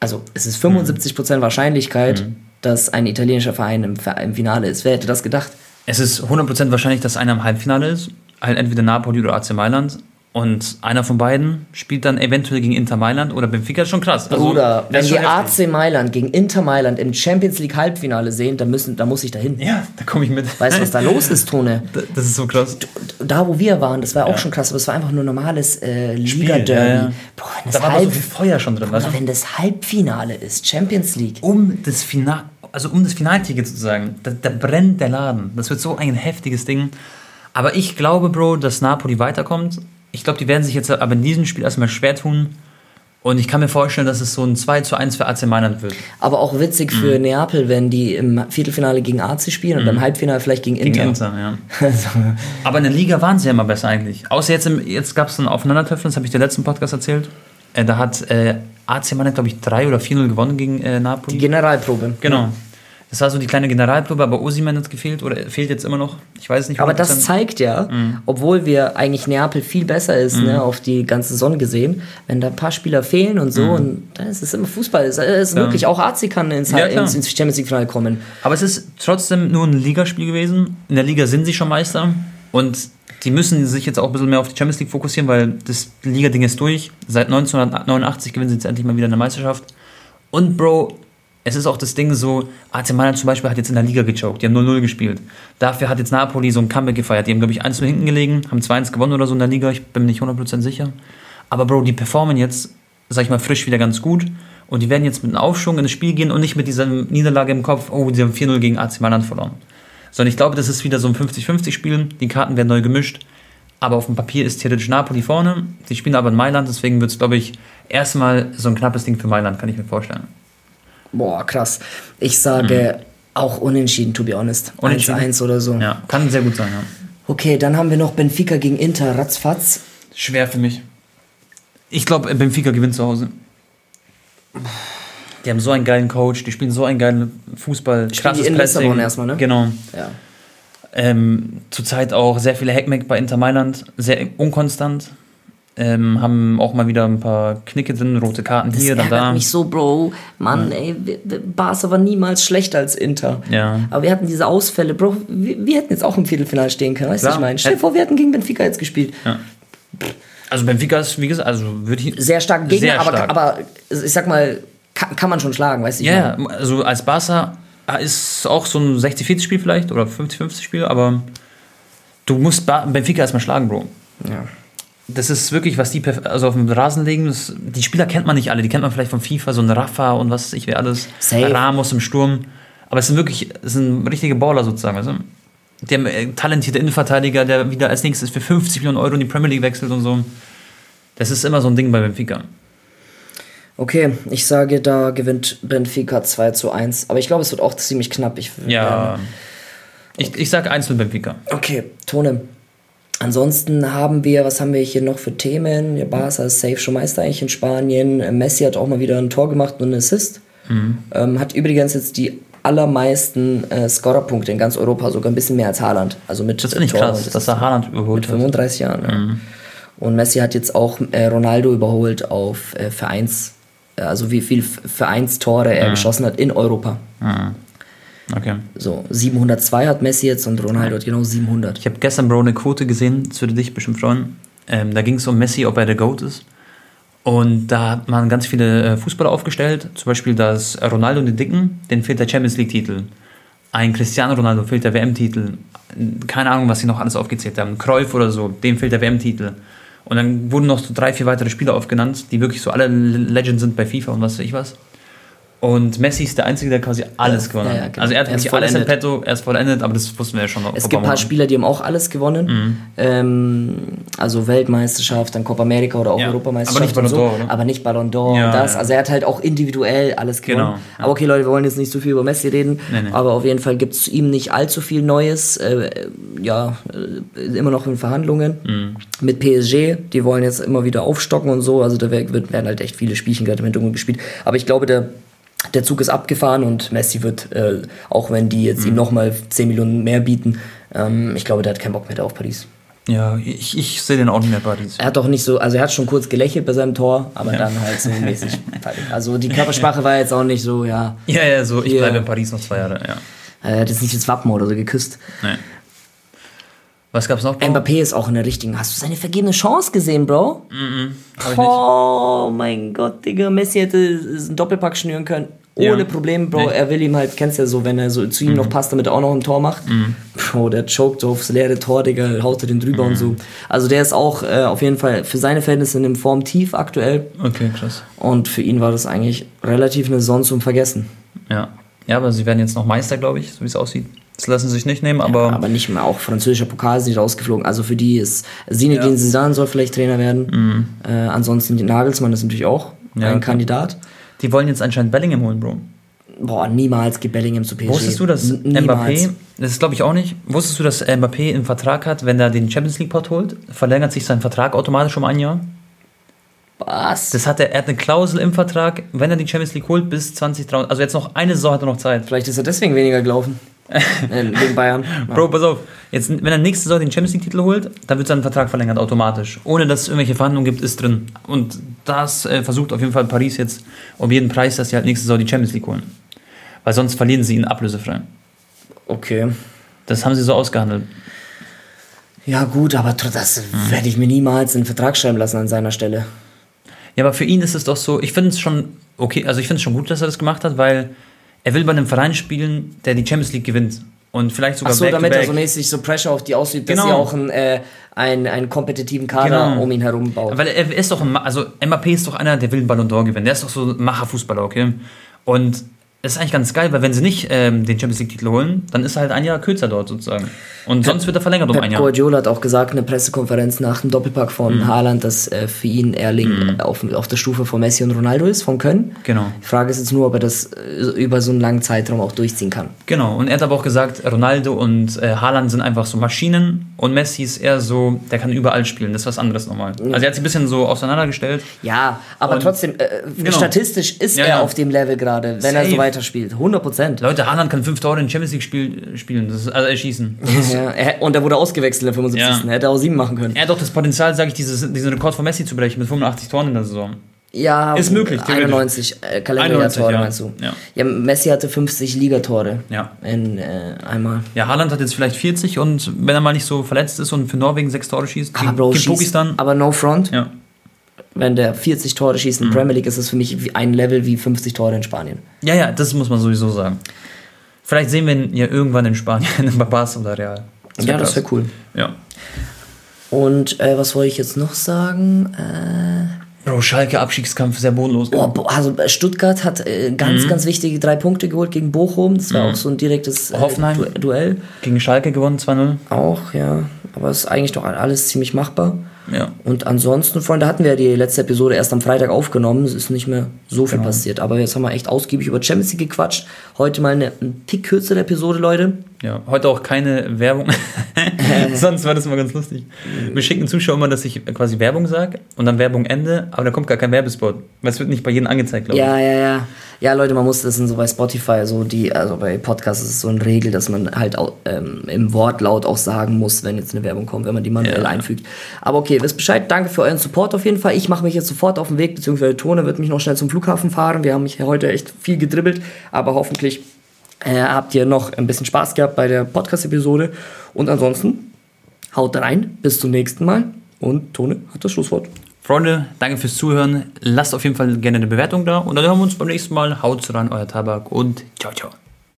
also es ist 75% Wahrscheinlichkeit, Mhm. dass ein italienischer Verein im, im Finale ist. Wer hätte das gedacht? Es ist 100% wahrscheinlich, dass einer im Halbfinale ist. Halt entweder Napoli oder AC Mailand. Und einer von beiden spielt dann eventuell gegen Inter Mailand oder Benfica. ist schon krass. Also, Bruder, wenn wir. AC Mailand gegen Inter Mailand im Champions League Halbfinale sehen, dann, müssen, dann muss ich da hin. Ja, da komme ich mit. Weißt du, was da los ist, Tone? Da- Das ist so krass. Da, wo wir waren, das war auch Ja. schon krass, aber es war einfach nur normales äh, Liga-Derby. ja, ja. Boah, wenn Da das, war aber so Halb, viel Feuer schon drin. Bruder, du? wenn das Halbfinale ist, Champions League. Um das Final, also um das Finalticket sozusagen, da, da brennt der Laden. Das wird so ein heftiges Ding. Aber ich glaube, Bro, dass Napoli weiterkommt. Ich glaube, die werden sich jetzt aber in diesem Spiel erstmal schwer tun. Und ich kann mir vorstellen, dass es so ein 2 zu 1 für AC Mailand wird. Aber auch witzig Mhm. für Neapel, wenn die im Viertelfinale gegen AC spielen und im Halbfinale vielleicht gegen Inter. Gegen Inter, ja. Also, Aber in der Liga waren sie ja immer besser eigentlich. Außer jetzt, im, jetzt gab es ein Aufeinandertreffen, das habe ich dir letzten Podcast erzählt. Äh, da hat äh, AC Mailand, glaube ich, 3 oder 4-0 gewonnen gegen äh, Napoli. die Generalprobe. genau. Das war so die kleine Generalprobe, aber Osimhen hat gefehlt oder fehlt jetzt immer noch. Ich weiß es nicht. Aber das 100%. zeigt ja, Mhm. obwohl wir eigentlich Neapel viel besser ist, ne, auf die ganze Saison gesehen, wenn da ein paar Spieler fehlen und so, und dann ist es immer Fußball. Es ist wirklich auch AC kann ins, Mhm. Ja, ins, ins Champions League Finale kommen. Aber es ist trotzdem nur ein Ligaspiel gewesen. In der Liga sind sie schon Meister. Und die müssen sich jetzt auch ein bisschen mehr auf die Champions League fokussieren, weil das Liga-Ding ist durch. Seit 1989 gewinnen sie jetzt endlich mal wieder eine Meisterschaft. Und Bro, es ist auch das Ding so, AC Mailand zum Beispiel hat jetzt in der Liga gechoked. Die haben 0-0 gespielt. Dafür hat jetzt Napoli so ein Comeback gefeiert. Die haben, glaube ich, 1 hinten gelegen, haben 2-1 gewonnen oder so in der Liga. Ich bin mir nicht 100% sicher. Aber Bro, die performen jetzt, sag ich mal, frisch wieder ganz gut. Und die werden jetzt mit einem Aufschwung in das Spiel gehen und nicht mit dieser Niederlage im Kopf, oh, sie haben 4-0 gegen AC Mailand verloren. Sondern ich glaube, das ist wieder so ein 50-50-Spiel. Die Karten werden neu gemischt. Aber auf dem Papier ist theoretisch Napoli vorne. Die spielen aber in Mailand, deswegen wird es, glaube ich, erstmal so ein knappes Ding für Mailand, kann ich mir vorstellen. Boah, krass. Ich sage auch unentschieden, to be honest. Mhm. Unentschieden? 1-1 oder so. Ja, kann sehr gut sein, ja. Okay, dann haben wir noch Benfica gegen Inter, ratzfatz. Schwer für mich. Ich glaube, Benfica gewinnt zu Hause. Die haben so einen geilen Coach, die spielen so einen geilen Fußball, krasses die in Pressing. Lissabon erstmal, ne? Genau. Ja. Ähm, zurzeit auch sehr viele Hackmack bei Inter Mailand, sehr unkonstant. Ähm, haben auch mal wieder ein paar Knicke drin, rote Karten Das hier, dann da. mich so, Bro. Mann, ey, wir- wir- Barca war niemals schlechter als Inter. Ja. Aber wir hatten diese Ausfälle, Bro. Wir, wir hätten jetzt auch im Viertelfinale stehen können, weißt du, was ich meine? Stell dir vor, wir hätten gegen Benfica jetzt gespielt. Also Benfica ist, wie gesagt, also würde ich. Sehr stark Gegner, Sehr aber, stark. aber ich sag mal, kann, kann man schon schlagen, weißt du? Ja, ja, also als Barca ist auch so ein 60-40-Spiel vielleicht oder 50-50-Spiel, aber du musst Benfica erstmal schlagen, Bro. ja. Das ist wirklich, was die also auf dem Rasen legen. Das, die Spieler kennt man nicht alle. Die kennt man vielleicht von FIFA, so ein Rafa und was ich, wer alles. Safe. Ramos im Sturm. Aber es sind wirklich, es sind richtige Baller sozusagen. Weißt du? Die haben äh, talentierte Innenverteidiger, der wieder als nächstes für 50 Millionen Euro in die Premier League wechselt und so. Das ist immer so ein Ding bei Benfica. Okay, ich sage, da gewinnt Benfica 2 zu 1. Aber ich glaube, es wird auch ziemlich knapp. Ich, Ja. Ich, ich sag 1 für Benfica. Okay, Tone. Ansonsten haben wir, was haben wir hier noch für Themen? Ja, Barca ist safe schon Meister eigentlich in Spanien. Messi hat auch mal wieder ein Tor gemacht und einen Assist. Mhm. Ähm, hat übrigens jetzt die allermeisten äh, Scorerpunkte in ganz Europa, sogar ein bisschen mehr als Haaland. Also mit Das finde ich Tor krass, und dass er Haaland überholt mit hat. 35 Jahren. Ja. Mhm. Und Messi hat jetzt auch äh, Ronaldo überholt auf äh, Vereins, äh, also wie viel Vereinstore Mhm. er geschossen hat in Europa. Okay. So 702 hat Messi jetzt und Ronaldo hat genau 700. Ich habe gestern, Bro, eine Quote gesehen, das würde dich bestimmt freuen. Ähm, da ging es um Messi, ob er der GOAT ist. Und da hat man ganz viele äh, Fußballer aufgestellt. Zum Beispiel, dass Ronaldo und den Dicken, den fehlt der Champions League-Titel. Ein Cristiano Ronaldo fehlt der WM-Titel. Keine Ahnung, was sie noch alles aufgezählt haben. Cruyff oder so, dem fehlt der WM-Titel. Und dann wurden noch so drei, vier weitere Spieler aufgenannt, die wirklich so alle Legends sind bei FIFA und was weiß ich was. Und Messi ist der Einzige, der quasi alles gewonnen hat. ja, genau. Also er hat Er alles in vollendet. petto, er ist vollendet, aber das wussten wir ja schon. Es gibt ein paar. Spieler, die haben auch alles gewonnen. Mhm. Ähm, also Weltmeisterschaft, dann Copa America oder auch Ja, Europameisterschaft. aber nicht Ballon so. d'Or, oder? Aber nicht Ballon d'Or und das. Also er hat halt auch individuell alles gewonnen. Genau. Aber okay, Leute, wir wollen jetzt nicht so viel über Messi reden. Nee, nee. Aber auf jeden Fall gibt es zu ihm nicht allzu viel Neues. Äh, ja, äh, immer noch in Verhandlungen. Mhm. Mit PSG, die wollen jetzt immer wieder aufstocken und so. Also da werden halt echt viele Spielchen gerade im Hintergrund gespielt. Aber ich glaube, der der Zug ist abgefahren und Messi wird, äh, auch wenn die jetzt ihm Mhm. nochmal 10 Millionen mehr bieten, ähm, ich glaube, der hat keinen Bock mehr auf Paris. Ja, ich, ich sehe den auch nicht mehr bei Paris. Er hat doch nicht so, also er hat schon kurz gelächelt bei seinem Tor, aber Ja. dann halt so mäßig. Also die Körpersprache war jetzt auch nicht so, ja, Ja, ja, so, ich bleibe in Paris noch zwei Jahre, ja. er hat jetzt nicht das Wappen oder so geküsst. Nee. Was gab's noch? Bro? Mbappé ist auch in der richtigen. Hast du seine vergebene Chance gesehen, Bro? Ich nicht. Oh mein Gott, Digga. Messi hätte einen Doppelpack schnüren können. Ohne Ja. Probleme, Bro. Nee. Mhm. Er will ihm halt, kennst ja so, wenn er so zu ihm noch passt, damit er auch noch ein Tor macht. Bro, der choked aufs leere Tor, Digga, haut er den drüber Mhm. und so. Also der ist auch äh, auf jeden Fall für seine Verhältnisse in dem Form tief aktuell. Okay, krass. Und für ihn war das eigentlich relativ eine Sonne zum Vergessen. Ja. Ja, aber sie werden jetzt noch Meister, glaube ich, so wie es aussieht. Das lassen sie sich nicht nehmen, aber, Aber nicht mehr, auch französischer Pokal sind die rausgeflogen. Also für die ist Zinedine Ja. Mhm. Zidane soll vielleicht Trainer werden. Äh, ansonsten Nagelsmann ist natürlich auch Ja, ein okay. Kandidat. die wollen jetzt anscheinend Bellingham holen, Bro. Boah, niemals geht Bellingham zu PSG. Wusstest du, dass N- niemals. Mbappé, das ist glaube ich auch nicht, wusstest du, dass Mbappé einen Vertrag hat, wenn er den Champions League Pot holt, verlängert sich sein Vertrag automatisch um ein Jahr? Was? Das hat er, er hat eine Klausel im Vertrag, wenn er die Champions League holt, bis 2023, also jetzt noch eine Saison hat er noch Zeit. Vielleicht ist er deswegen weniger gelaufen. Äh, gegen Bayern. Ja. Bro, pass auf. Jetzt, wenn er nächste Saison den Champions League-Titel holt, dann wird sein Vertrag verlängert automatisch. Ohne dass es irgendwelche Verhandlungen gibt, ist drin. Und das äh, versucht auf jeden Fall Paris jetzt um jeden Preis, dass sie halt nächste Saison die Champions League holen. Weil sonst verlieren sie ihn ablösefrei. Okay. Das haben sie so ausgehandelt. Ja, gut, aber das Mhm. werde ich mir niemals in den Vertrag schreiben lassen an seiner Stelle. Ja, aber für ihn ist es doch so, ich finde es schon okay, also ich finde es schon gut, dass er das gemacht hat, weil er will bei einem Verein spielen, der die Champions League gewinnt. Und vielleicht sogar Ach so, back damit to er back. so mäßig so Pressure auf die ausübt, dass Genau. sie auch einen, äh, einen, einen kompetitiven Kader Genau. um ihn herum baut. Weil er ist doch, ein, also Mbappé ist doch einer, der will einen Ballon d'Or gewinnen. Der ist doch so ein Macherfußballer, okay? Und das ist eigentlich ganz geil, weil wenn sie nicht ähm, den Champions League-Titel holen, dann ist er halt ein Jahr kürzer dort sozusagen. Und sonst wird er verlängert um ein Pep Jahr. Guardiola hat auch gesagt in der Pressekonferenz nach dem Doppelpack von Mhm. Haaland, dass äh, für ihn Erling auf, auf der Stufe von Messi und Ronaldo ist, von Können. Genau. Die Frage ist jetzt nur, ob er das äh, über so einen langen Zeitraum auch durchziehen kann. Genau. Und er hat aber auch gesagt, Ronaldo und äh, Haaland sind einfach so Maschinen und Messi ist eher so, der kann überall spielen. Das ist was anderes nochmal. Also er hat sich ein bisschen so auseinandergestellt. Ja, aber Und- trotzdem, äh, Genau. statistisch ist Ja, er ja. auf dem Level gerade, wenn er so Safe. Weiterspielt. 100 Prozent. Leute, Haaland kann fünf Tore in Champions League spiel, spielen, das ist, also erschießen. Ja, er, und er wurde ausgewechselt in der 75. Ja. Er hätte auch sieben machen können. er hat doch das Potenzial, sage ich, dieses, diesen Rekord von Messi zu brechen mit 85 Toren in der Saison. Ja, Ist möglich, theoretisch. 91 äh, Kalenderjahr 91, Tore ja. meinst du? Ja. ja, Messi hatte 50 Ligatore Ja. in äh, einmal. Ja, Haaland hat jetzt vielleicht 40 und wenn er mal nicht so verletzt ist und für Norwegen sechs Tore schießt, Aber gegen, Bro, schießt, aber no front. Ja. Wenn der 40 Tore schießt in der Premier League, ist das für mich ein Level wie 50 Tore in Spanien. ja, ja, das muss man sowieso sagen. Vielleicht sehen wir ihn ja irgendwann in Spanien, bei Barca oder Real. wär ja, das wäre cool. Ja. Und äh, was wollte ich jetzt noch sagen? Äh, Bro, Schalke Abstiegskampf sehr bodenlos. oh, also äh, Stuttgart hat äh, ganz, Mhm. ganz wichtige drei Punkte geholt gegen Bochum. Das war auch so ein direktes äh, Hoffenheim. Du Duell. Gegen Schalke gewonnen 2-0. Auch, ja. Aber es ist eigentlich doch alles ziemlich machbar. Ja. Und ansonsten, Freunde, hatten wir die letzte Episode erst am Freitag aufgenommen. Es ist nicht mehr so Genau. viel passiert. Aber jetzt haben wir echt ausgiebig über Champions League gequatscht. Heute mal eine ein Tick kürzere Episode, Leute. Ja, heute auch keine Werbung. Sonst war das mal ganz lustig. Wir schicken Zuschauer immer, dass ich quasi Werbung sage und dann Werbung Ende, aber da kommt gar kein Werbespot. Weil es wird nicht bei jedem angezeigt, glaube ich. Ja, ja, ja. Ja, Leute, man muss das sind so bei Spotify, so die, also bei Podcasts ist es so eine Regel, dass man halt auch, ähm, im Wortlaut auch sagen muss, wenn jetzt eine Werbung kommt, wenn man die manuell Ja. einfügt. Aber okay, wisst Bescheid, danke für euren Support auf jeden Fall. Ich mache mich jetzt sofort auf den Weg, beziehungsweise Tone wird mich noch schnell zum Flughafen fahren. Wir haben mich heute echt viel gedribbelt, aber hoffentlich äh, habt ihr noch ein bisschen Spaß gehabt bei der Podcast-Episode. Und ansonsten, haut rein, bis zum nächsten Mal. Und Tone hat das Schlusswort. Freunde, danke fürs Zuhören. Lasst auf jeden Fall gerne eine Bewertung da und dann hören wir uns beim nächsten Mal. Haut rein, euer Tabak und ciao, ciao.